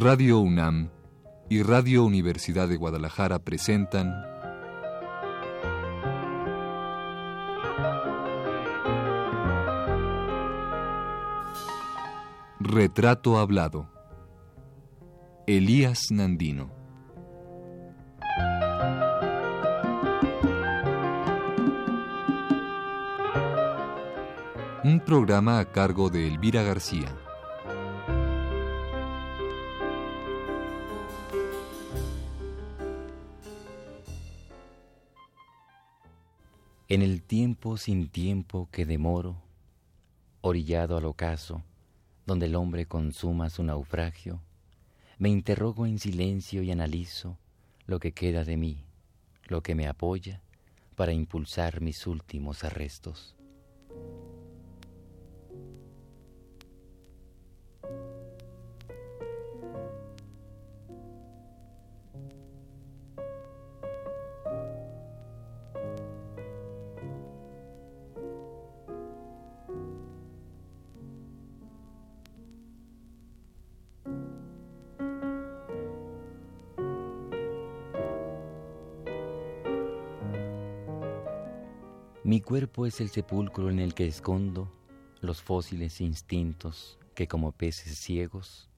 Radio UNAM y Radio Universidad de Guadalajara presentan Retrato Hablado. Elías Nandino. Un programa a cargo de Elvira García. En el tiempo sin tiempo que demoro, orillado al ocaso, donde el hombre consuma su naufragio, me interrogo en silencio y analizo lo que queda de mí, lo que me apoya para impulsar mis últimos arrestos. Es el sepulcro en el que escondo los fósiles instintos que como peces ciegos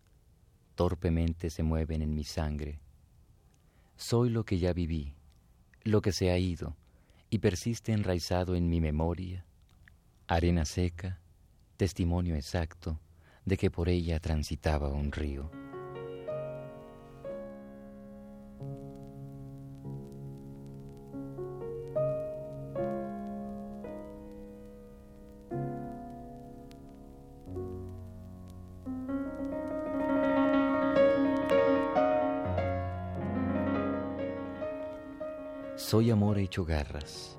torpemente se mueven en mi sangre. Soy lo que ya viví, lo que se ha ido y persiste enraizado en mi memoria, arena seca, testimonio exacto de que por ella transitaba un río. Amor hecho garras,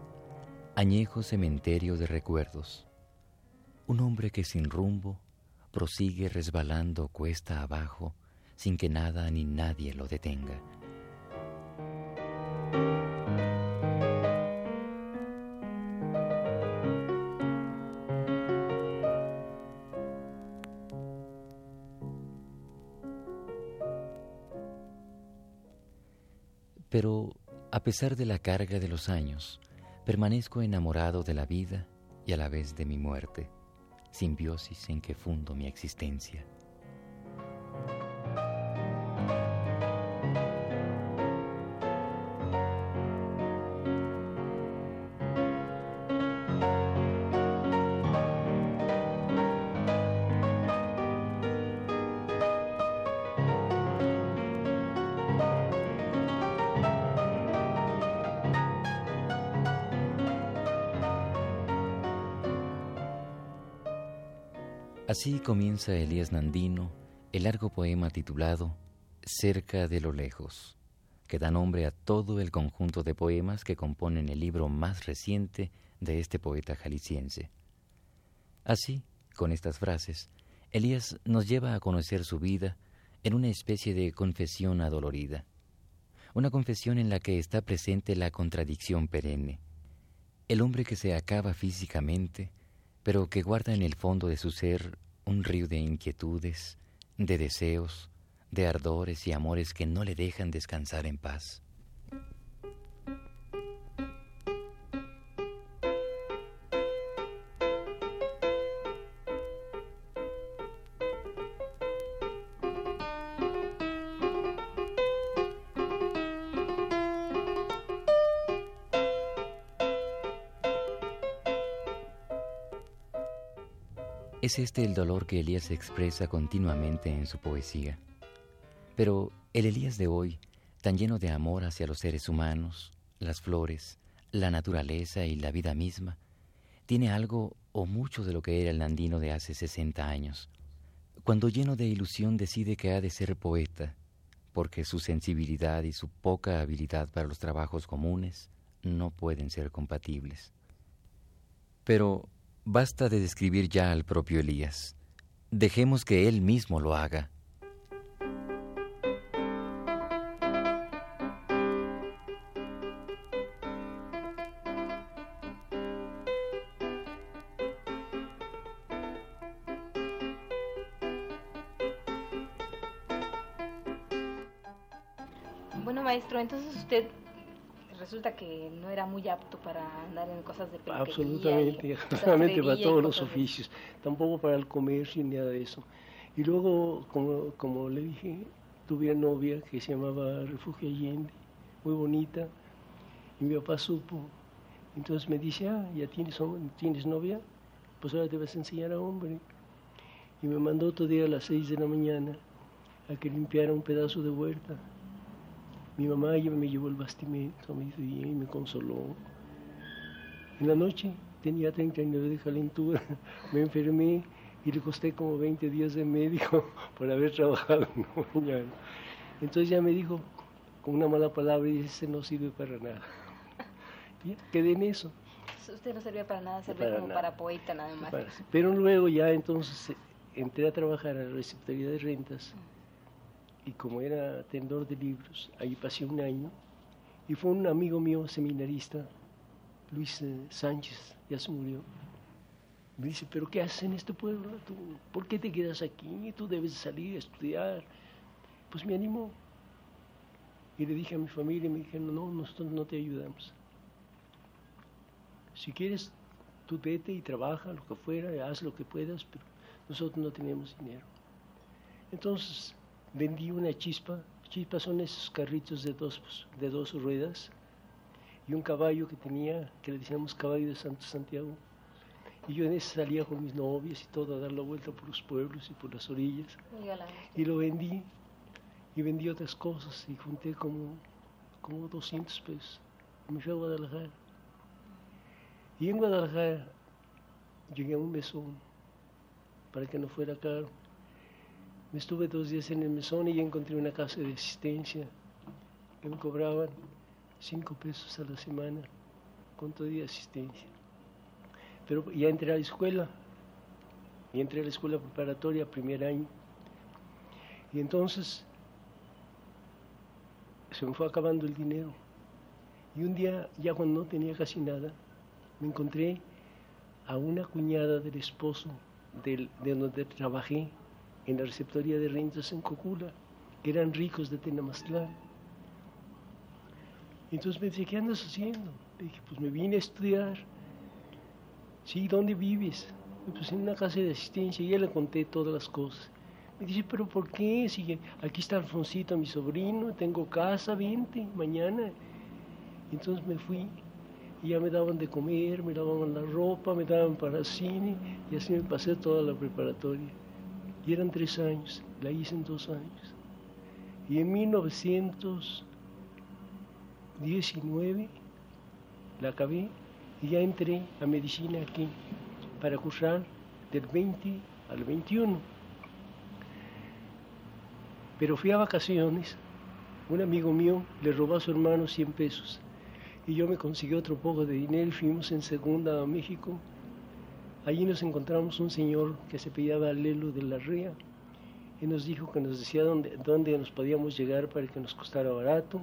añejo cementerio de recuerdos, un hombre que sin rumbo prosigue resbalando cuesta abajo sin que nada ni nadie lo detenga. Pero a pesar de la carga de los años, permanezco enamorado de la vida y a la vez de mi muerte, simbiosis en que fundo mi existencia. Así comienza Elías Nandino el largo poema titulado Cerca de lo lejos, que da nombre a todo el conjunto de poemas que componen el libro más reciente de este poeta jalisciense. Así, con estas frases, Elías nos lleva a conocer su vida en una especie de confesión adolorida, una confesión en la que está presente la contradicción perenne, el hombre que se acaba físicamente, pero que guarda en el fondo de su ser un río de inquietudes, de deseos, de ardores y amores que no le dejan descansar en paz. Es este el dolor que Elías expresa continuamente en su poesía. Pero el Elías de hoy, tan lleno de amor hacia los seres humanos, las flores, la naturaleza y la vida misma, tiene algo o mucho de lo que era el Nandino de hace 60 años, cuando lleno de ilusión decide que ha de ser poeta, porque su sensibilidad y su poca habilidad para los trabajos comunes no pueden ser compatibles. Pero Basta de describir ya al propio Elías. Dejemos que él mismo lo haga. Bueno, maestro, entonces usted resulta que no era muy apto para andar en cosas de peluquería Absolutamente, absolutamente para todos los oficios, tampoco para el comercio ni nada de eso. Y luego, como, como le dije, tuve una novia que se llamaba Refugio Allende, muy bonita, y mi papá supo. Entonces me dice, ah, ya tienes, tienes novia, pues ahora te vas a enseñar a hombre. Y me mandó otro día a las seis de la mañana a que limpiara un pedazo de huerta. Mi mamá ya me llevó el bastimento, me hizo bien, me consoló. En la noche tenía 39 de calentura, me enfermé y le costé como 20 días de médico por haber trabajado en la mañana. Entonces ya me dijo, con una mala palabra, y dice, no sirve para nada. Y quedé en eso. Usted no servía para nada, servía como para poeta nada más. pero luego ya entonces entré a trabajar a la receptoría de rentas y como era tendor de libros, ahí pasé un año y fue un amigo mío seminarista, Luis eh, Sánchez, ya se murió. Me dice, pero ¿qué haces en este pueblo? ¿Por qué te quedas aquí? Tú debes salir a estudiar. Pues me animó. Y le dije a mi familia, me dijeron, no, nosotros no te ayudamos. Si quieres, tú vete y trabaja, lo que fuera, haz lo que puedas, pero nosotros no tenemos dinero. Entonces vendí una chispa. Chispas son esos carritos de dos, de dos ruedas y un caballo que tenía, que le decíamos caballo de Santo Santiago. Y yo en ese salía con mis novias y todo a dar la vuelta por los pueblos y por las orillas. Y lo vendí y vendí otras cosas y junté como, como 200 pesos. Y me fui a Guadalajara. Y en Guadalajara llegué a un mesón para que no fuera caro. Me estuve dos días en el mesón y encontré una casa de asistencia que me cobraban cinco pesos a la semana con todo de asistencia. Pero ya entré a la escuela, y entré a la escuela preparatoria primer año. Y entonces se me fue acabando el dinero. Y un día, ya cuando no tenía casi nada, me encontré a una cuñada del esposo de donde trabajé en la receptoría de rentas en Cocula, que eran ricos de Tenamastlán. Entonces me dice, ¿qué andas haciendo? Le dije, pues me vine a estudiar. Sí, ¿dónde vives? Pues en una casa de asistencia y ya le conté todas las cosas. Me dice, pero ¿por qué? Si aquí está Alfonsito, mi sobrino, tengo casa, vente, mañana. Entonces me fui y ya me daban de comer, me daban la ropa, me daban para cine y así me pasé toda la preparatoria. Y eran tres años, la hice en dos años. Y en 1919 la acabé y ya entré a medicina aquí para cursar del 20 al 21 pero fui a vacaciones, un amigo mío le robó a su hermano 100 pesos y yo me conseguí otro poco de dinero y fuimos en segunda a México. Allí nos encontramos un señor que se pillaba Lelo de la Ría y nos dijo que nos decía dónde, dónde nos podíamos llegar para que nos costara barato.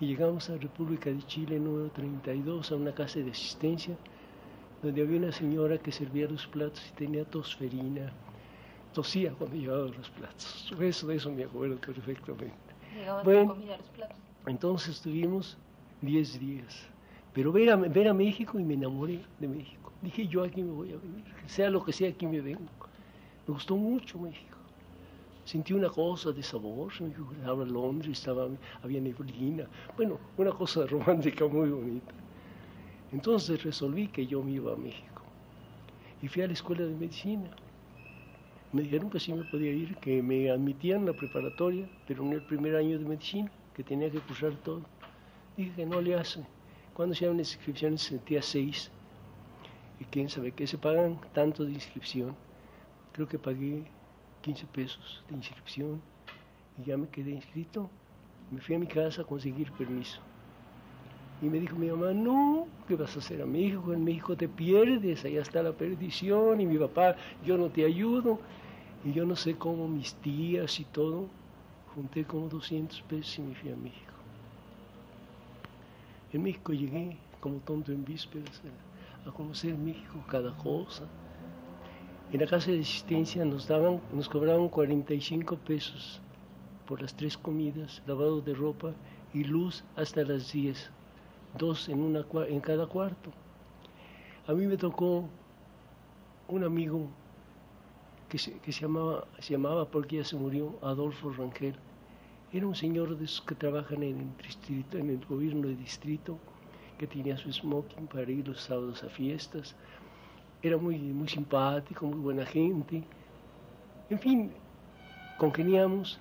Y llegamos a República de Chile número 32 a una casa de asistencia donde había una señora que servía los platos y tenía tosferina, tosía cuando llevaba los platos. Eso, de eso me acuerdo perfectamente. Bueno, los platos. entonces estuvimos 10 días. Pero ver a, ver a México y me enamoré de México. Dije, yo aquí me voy a venir, sea lo que sea, aquí me vengo. Me gustó mucho México. Sentí una cosa de sabor, estaba Londres, estaba, había neblina. Bueno, una cosa romántica muy bonita. Entonces resolví que yo me iba a México. Y fui a la escuela de medicina me dijeron que sí me podía ir, que me admitían la preparatoria, pero en el primer año de medicina, que tenía que cursar todo. Dije que no le hacen. Cuando se llaman inscripciones sentía seis. Y quién sabe qué se pagan tanto de inscripción. Creo que pagué 15 pesos de inscripción y ya me quedé inscrito. Me fui a mi casa a conseguir permiso. Y me dijo mi mamá, no, ¿qué vas a hacer a México? En México te pierdes, allá está la perdición. Y mi papá, yo no te ayudo. Y yo no sé cómo mis tías y todo, junté como 200 pesos y me fui a México. En México llegué como tonto en vísperas a conocer México, cada cosa. En la casa de asistencia nos daban, nos cobraban 45 pesos por las tres comidas, lavado de ropa y luz hasta las 10, dos en, una, en cada cuarto. A mí me tocó un amigo que se, que se, llamaba, se llamaba, porque ya se murió, Adolfo Rangel. Era un señor de esos que trabajan en el, distrito, en el gobierno de distrito, que tenía su smoking para ir los sábados a fiestas. Era muy, muy simpático, muy buena gente. En fin, congeniamos.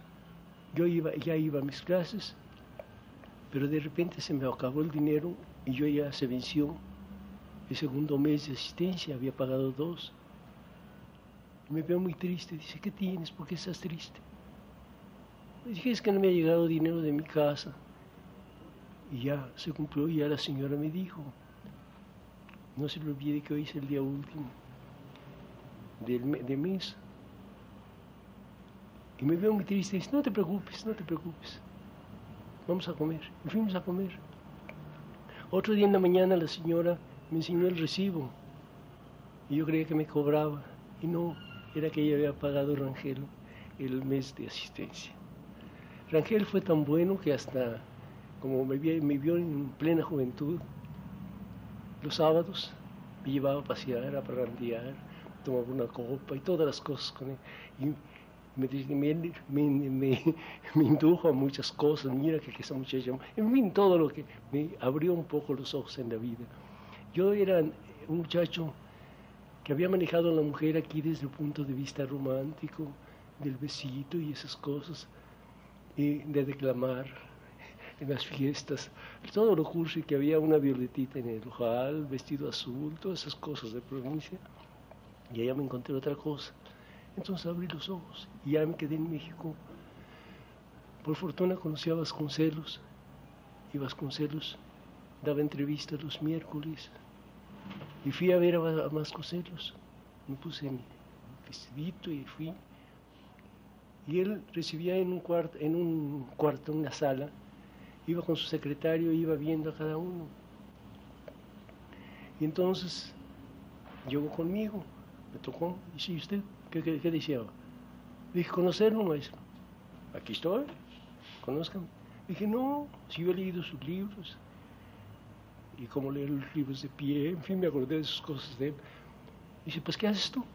Yo iba, ya iba a mis clases, pero de repente se me acabó el dinero y yo ya se venció el segundo mes de asistencia, había pagado dos. Me veo muy triste, dice, ¿qué tienes? ¿Por qué estás triste? Le dije, es que no me ha llegado dinero de mi casa. Y ya se cumplió y ya la señora me dijo, no se le olvide que hoy es el día último del de mes. Y me veo muy triste y dice, no te preocupes, no te preocupes. Vamos a comer. Y fuimos a comer. Otro día en la mañana la señora me enseñó el recibo. Y yo creía que me cobraba. Y no, era que ella había pagado Rangel el mes de asistencia. Rangel fue tan bueno que hasta, como me, me vio en plena juventud, los sábados me llevaba a pasear, a parrandear, tomaba una copa y todas las cosas con él. Y me, indujo a muchas cosas, mira que, que esa muchacha, en fin, todo lo que me abrió un poco los ojos en la vida. Yo era un muchacho que había manejado a la mujer aquí desde el punto de vista romántico, del besito y esas cosas, y de declamar en las fiestas, todo lo cursi que había una violetita en el ojal, vestido azul, todas esas cosas de provincia, y allá me encontré otra cosa. Entonces abrí los ojos y ya me quedé en México. Por fortuna conocí a Vasconcelos y Vasconcelos daba entrevistas los miércoles y fui a ver a Vasconcelos. Me puse mi vestidito y fui. Y él recibía en un cuarto, en un cuarto, una sala, iba con su secretario, iba viendo a cada uno. Y entonces llegó conmigo, me tocó, y si usted ¿Qué, qué, qué? Dije, conocerlo, maestro. Aquí estoy, conózcame. Dije, no, si yo he leído sus libros, y cómo leer los libros de pie, en fin, me acordé de sus cosas de él. Dice, pues, ¿qué haces tú?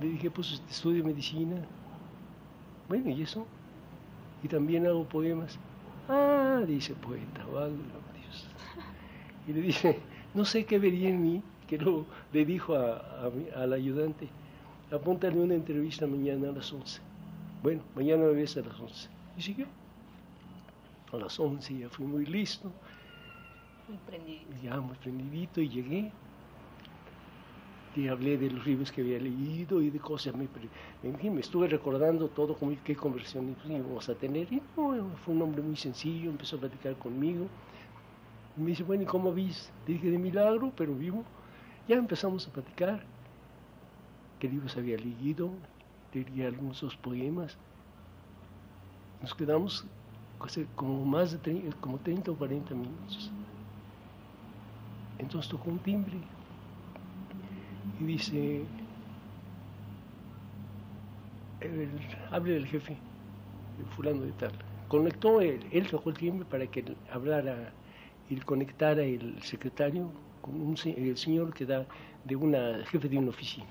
Le dije, pues, estudio medicina. Bueno, ¿y eso? Y también hago poemas. Ah, dice poeta, válgame Dios. Y le dice, no sé qué vería en mí, que lo, le dijo a, a, al ayudante apúntale una entrevista mañana a las 11. Bueno, mañana me ves a las 11. Y siguió. A las 11 ya fui muy listo. Muy prendidito. Ya muy prendidito y llegué. Y hablé de los libros que había leído y de cosas. Me, fin, me estuve recordando todo, como, qué conversación íbamos a tener. Y no, fue un hombre muy sencillo, empezó a platicar conmigo. Me dice, bueno, ¿y cómo viste? Dije, de milagro, pero vivo. Ya empezamos a platicar qué libros había leído, leía algunos dos poemas. Nos quedamos como más de 30, como 30 o 40 minutos. Entonces tocó un timbre y dice, el, hable del jefe, el fulano de tal. Conectó, él, él tocó el timbre para que hablara y conectara el secretario con un, el señor que da de una jefe de una oficina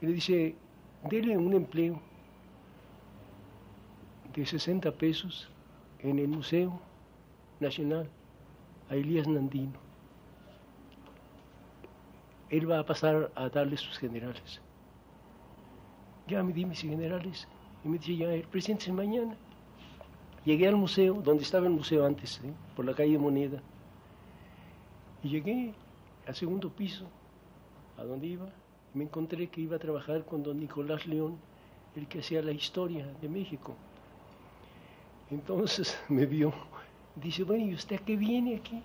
y le dice, dele un empleo de 60 pesos en el Museo Nacional a Elías Nandino. Él va a pasar a darle sus generales. Ya me di mis generales y me dice, ya, el presidente mañana. Llegué al museo, donde estaba el museo antes, ¿eh? por la calle Moneda. Y llegué al segundo piso, a donde iba, me encontré que iba a trabajar con don Nicolás León, el que hacía la historia de México. Entonces me vio, dice, bueno, ¿y usted qué viene aquí?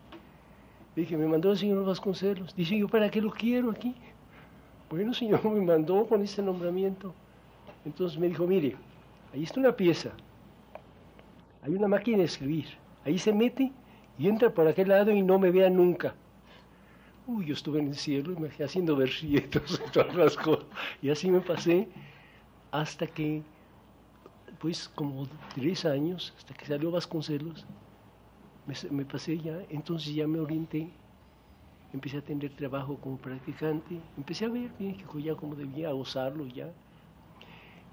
Dije, me mandó el señor Vasconcelos. Dice, ¿yo para qué lo quiero aquí? Bueno, señor, me mandó con este nombramiento. Entonces me dijo, mire, ahí está una pieza, hay una máquina de escribir, ahí se mete y entra por aquel lado y no me vea nunca. Uy, yo estuve en el cielo y me fui haciendo versitos y todas las cosas. Y así me pasé hasta que después, como tres años, hasta que salió Vasconcelos, me, pasé ya, entonces ya me orienté, empecé a tener trabajo como practicante, empecé a ver México ya como debía gozarlo ya.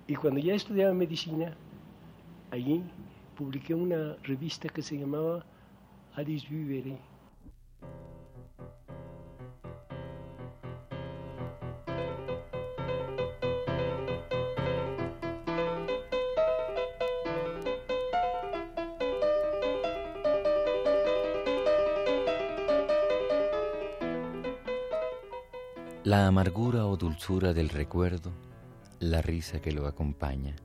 Y cuando ya estudiaba medicina, allí publiqué una revista que se llamaba Alice Vivere. La amargura o dulzura del recuerdo, la risa que lo acompaña,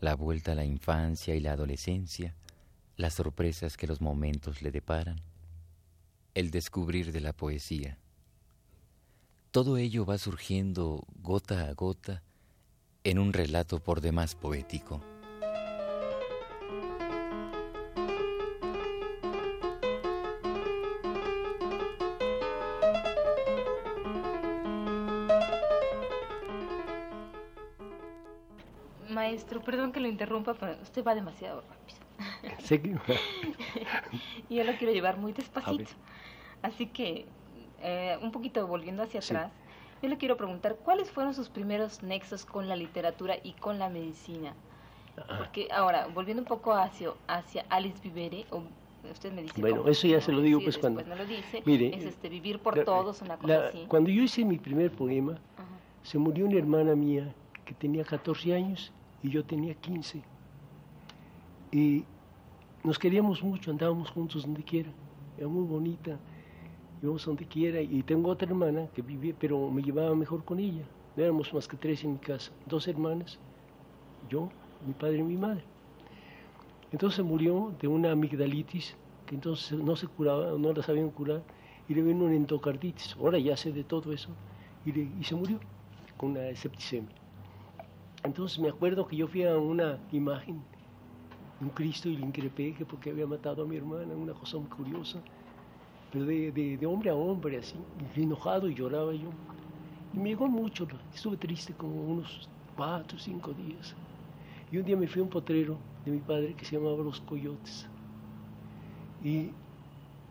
la vuelta a la infancia y la adolescencia, las sorpresas que los momentos le deparan, el descubrir de la poesía. Todo ello va surgiendo gota a gota en un relato por demás poético. Maestro, perdón que lo interrumpa, pero usted va demasiado rápido. Y yo lo quiero llevar muy despacito. Así que, eh, un poquito volviendo hacia Sí. atrás, yo le quiero preguntar, ¿cuáles fueron sus primeros nexos con la literatura y con la medicina? Porque ahora, volviendo un poco hacia, hacia Alice Vivere, o usted me dice... Bueno, cómo, eso ya ¿no? se lo digo, Sí, pues, cuando- me lo dice, Mire, es este, vivir por La- todos, una cosa la- así. Cuando yo hice mi primer poema, Ajá. se murió una hermana mía que tenía 14 años y yo tenía 15. Y nos queríamos mucho, andábamos juntos donde quiera. Era muy bonita, íbamos donde quiera. Y tengo otra hermana que vivía, pero me llevaba mejor con ella. No éramos más que tres en mi casa, dos hermanas, yo, mi padre y mi madre. Entonces murió de una amigdalitis, que entonces no se curaba, no la sabían curar, y le vino una endocarditis. Ahora ya sé de todo eso, y, y se murió con una septicemia. Entonces me acuerdo que yo fui a una imagen de un Cristo y le increpé que porque había matado a mi hermana, una cosa muy curiosa, pero de, hombre a hombre, así, enojado y lloraba yo. Y me llegó mucho, estuve triste como unos cuatro o cinco días. Y un día me fui a un potrero de mi padre que se llamaba Los Coyotes. Y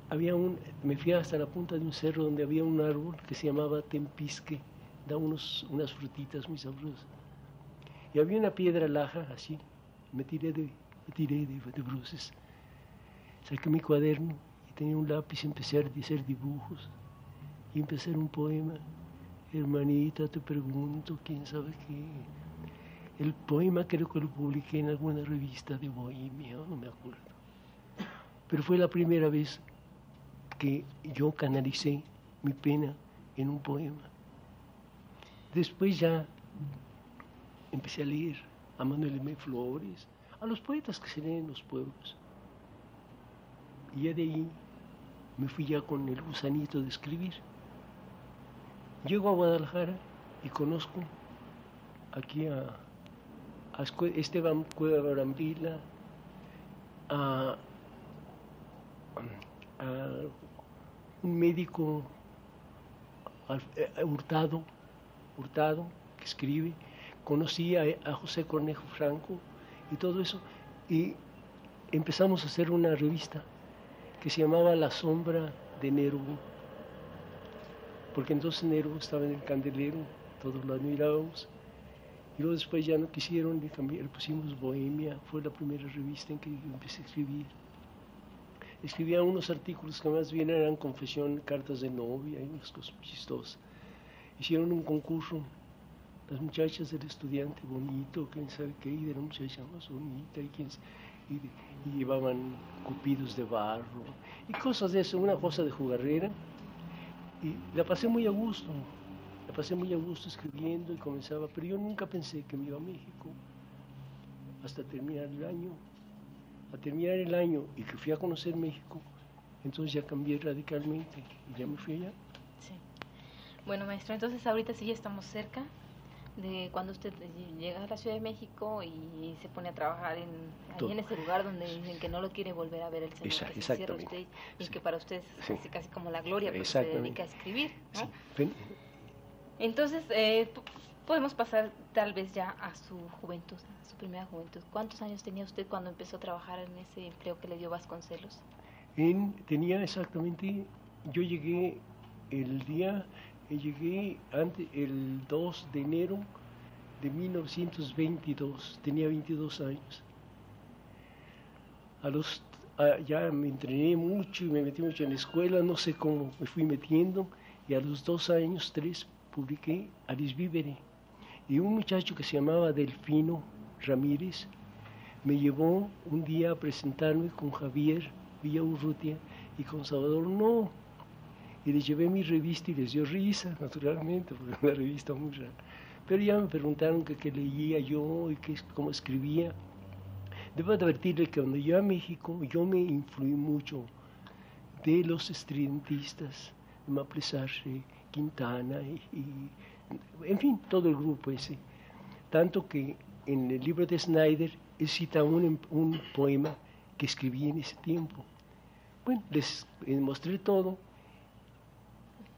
había un, me fui hasta la punta de un cerro donde había un árbol que se llamaba Tempisque, da unos, unas frutitas muy sabrosas. Y había una piedra laja así, me tiré de, me tiré de, de bruces. Saqué mi cuaderno y tenía un lápiz, empecé a hacer dibujos y empecé un poema. Hermanita, te pregunto, quién sabe qué. El poema creo que lo publiqué en alguna revista de Bohemia, no me acuerdo. Pero fue la primera vez que yo canalicé mi pena en un poema. Después ya empecé a leer a Manuel M. Flores, a los poetas que se leen en los pueblos. Y ya de ahí me fui ya con el gusanito de escribir. Llego a Guadalajara y conozco aquí a, a Esteban Cueva Brambila, a, a un médico Hurtado, Hurtado, que escribe, conocí a, José Cornejo Franco y todo eso, y empezamos a hacer una revista que se llamaba La Sombra de Nervo, porque entonces Nervo estaba en el candelero, todos lo admirábamos, y luego después ya no quisieron, le, cambié- le pusimos Bohemia, fue la primera revista en que empecé a escribir. Escribía unos artículos que más bien eran confesión, cartas de novia y unas cosas chistosas. Hicieron un concurso, las muchachas del estudiante bonito, quién sabe qué, y de la muchacha más bonita, y, quién, y, y llevaban cupidos de barro, y cosas de eso, una cosa de jugarrera. Y la pasé muy a gusto, la pasé muy a gusto escribiendo y comenzaba, pero yo nunca pensé que me iba a México hasta terminar el año. A terminar el año y que fui a conocer México, entonces ya cambié radicalmente y ya me fui allá. Sí. Bueno, maestro, entonces ahorita sí ya estamos cerca de cuando usted llega a la Ciudad de México y se pone a trabajar en, ahí en ese lugar donde dicen que no lo quiere volver a ver el Señor, Esa- que se cierra exactamente. usted y Sí. que para usted es casi, casi como la gloria porque se dedica a escribir. ¿no? Sí. Ven- Entonces, eh, podemos pasar tal vez ya a su juventud, a su primera juventud. ¿Cuántos años tenía usted cuando empezó a trabajar en ese empleo que le dio Vasconcelos? En, tenía exactamente, yo llegué el día, llegué antes, el 2 de enero de 1922, tenía 22 años. A los, ya me entrené mucho y me metí mucho en la escuela, no sé cómo me fui metiendo, y a los dos años, tres, publiqué Alice Vivere y un muchacho que se llamaba Delfino Ramírez me llevó un día a presentarme con Javier Urrutia y con Salvador No. Y les llevé mi revista y les dio risa, naturalmente, porque era una revista muy rara. Pero ya me preguntaron qué leía yo y qué, cómo escribía. Debo advertirle que cuando yo a México, yo me influí mucho de los estridentistas, Maple Quintana y en fin, todo el grupo ese. Tanto que en el libro de Snyder él cita un, un poema que escribí en ese tiempo. Bueno, les, mostré todo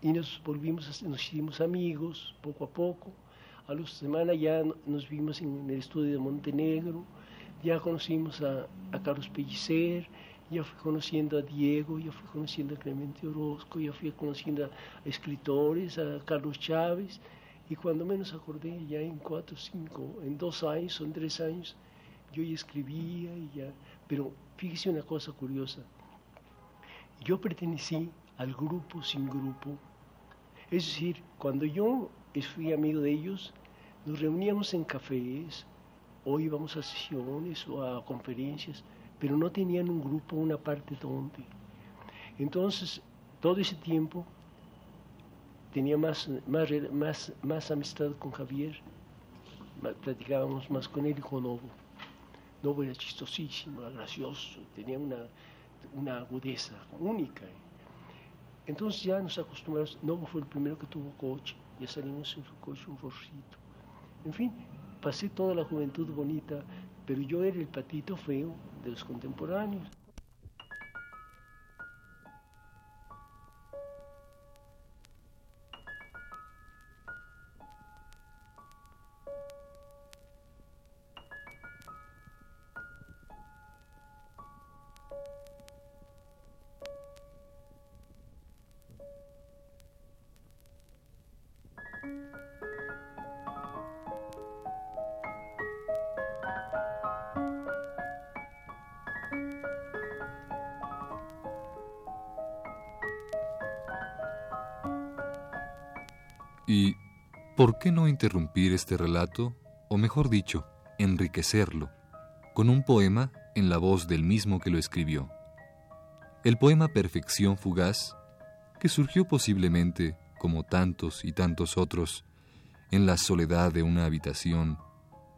y nos volvimos, nos hicimos amigos poco a poco. A los semanas ya nos vimos en el estudio de Montenegro, ya conocimos a, a Carlos Pellicer, ya fui conociendo a Diego, ya fui conociendo a Clemente Orozco, ya fui conociendo a escritores, a Carlos Chávez, y cuando menos acordé, ya en cuatro, cinco, en dos años en tres años, yo ya escribía y ya. Pero fíjese una cosa curiosa. Yo pertenecí al grupo sin grupo. Es decir, cuando yo fui amigo de ellos, nos reuníamos en cafés, o íbamos a sesiones o a conferencias, pero no tenían un grupo, una parte donde. Entonces, todo ese tiempo tenía más, más, más, amistad con Javier, platicábamos más con él y con Novo. Novo era chistosísimo, gracioso, tenía una, una agudeza única. Entonces ya nos acostumbramos, Novo fue el primero que tuvo coche, ya salimos en su coche un forcito. En fin, pasé toda la juventud bonita, pero yo era el patito feo de los contemporáneos. Por qué no interrumpir este relato, o mejor dicho, enriquecerlo, con un poema en la voz del mismo que lo escribió? El poema Perfección Fugaz, que surgió posiblemente, como tantos y tantos otros, en la soledad de una habitación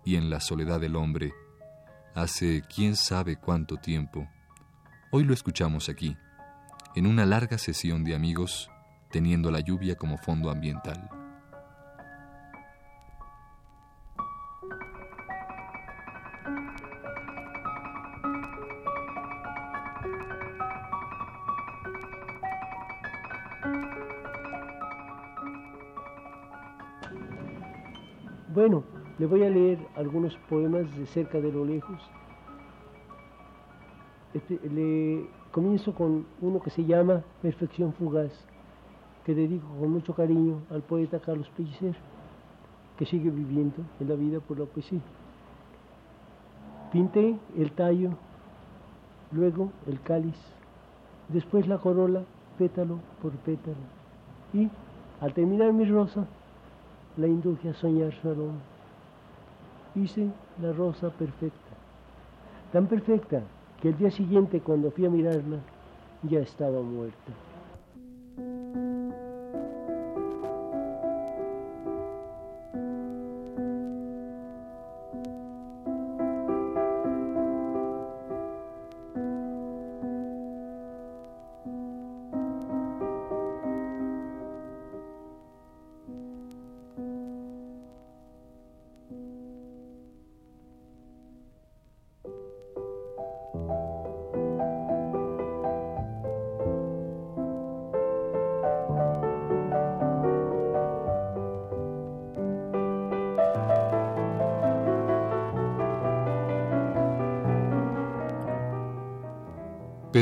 y en la soledad del hombre, hace quién sabe cuánto tiempo. Hoy lo escuchamos aquí, en una larga sesión de amigos, teniendo la lluvia como fondo ambiental. Le voy a leer algunos poemas de cerca de lo lejos. Este, le comienzo con uno que se llama Perfección Fugaz, que dedico con mucho cariño al poeta Carlos Pellicer, que sigue viviendo en la vida por la poesía. Pinté el tallo, luego el cáliz, después la corola, pétalo por pétalo, y al terminar mi rosa, la induje a soñar su aroma. Hice la rosa perfecta, tan perfecta que el día siguiente cuando fui a mirarla ya estaba muerta.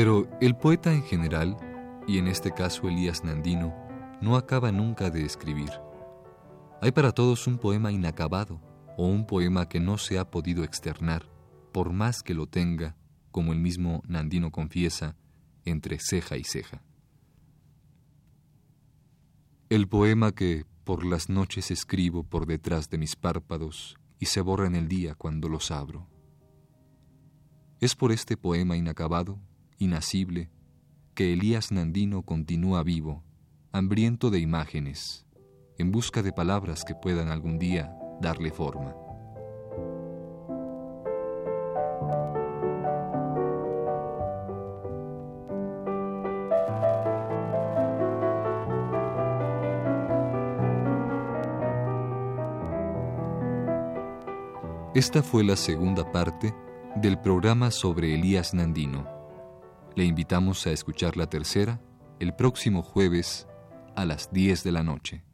Pero el poeta en general, y en este caso Elías Nandino, no acaba nunca de escribir. Hay para todos un poema inacabado o un poema que no se ha podido externar, por más que lo tenga, como el mismo Nandino confiesa, entre ceja y ceja. El poema que por las noches escribo por detrás de mis párpados y se borra en el día cuando los abro. Es por este poema inacabado, inacible, que Elías Nandino continúa vivo, hambriento de imágenes, en busca de palabras que puedan algún día darle forma. Esta fue la segunda parte del programa sobre Elías Nandino. Le invitamos a escuchar la tercera el próximo jueves a las 10 de la noche.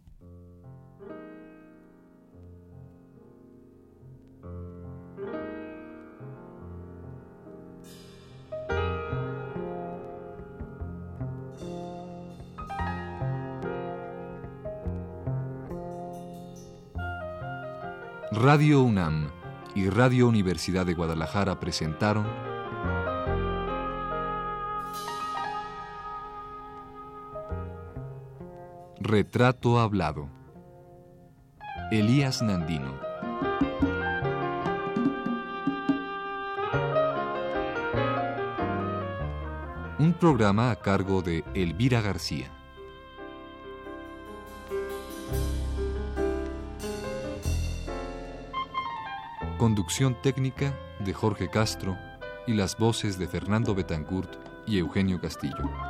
Radio UNAM y Radio Universidad de Guadalajara presentaron Retrato Hablado. Elías Nandino. Un programa a cargo de Elvira García. Conducción técnica de Jorge Castro y las voces de Fernando Betancourt y Eugenio Castillo.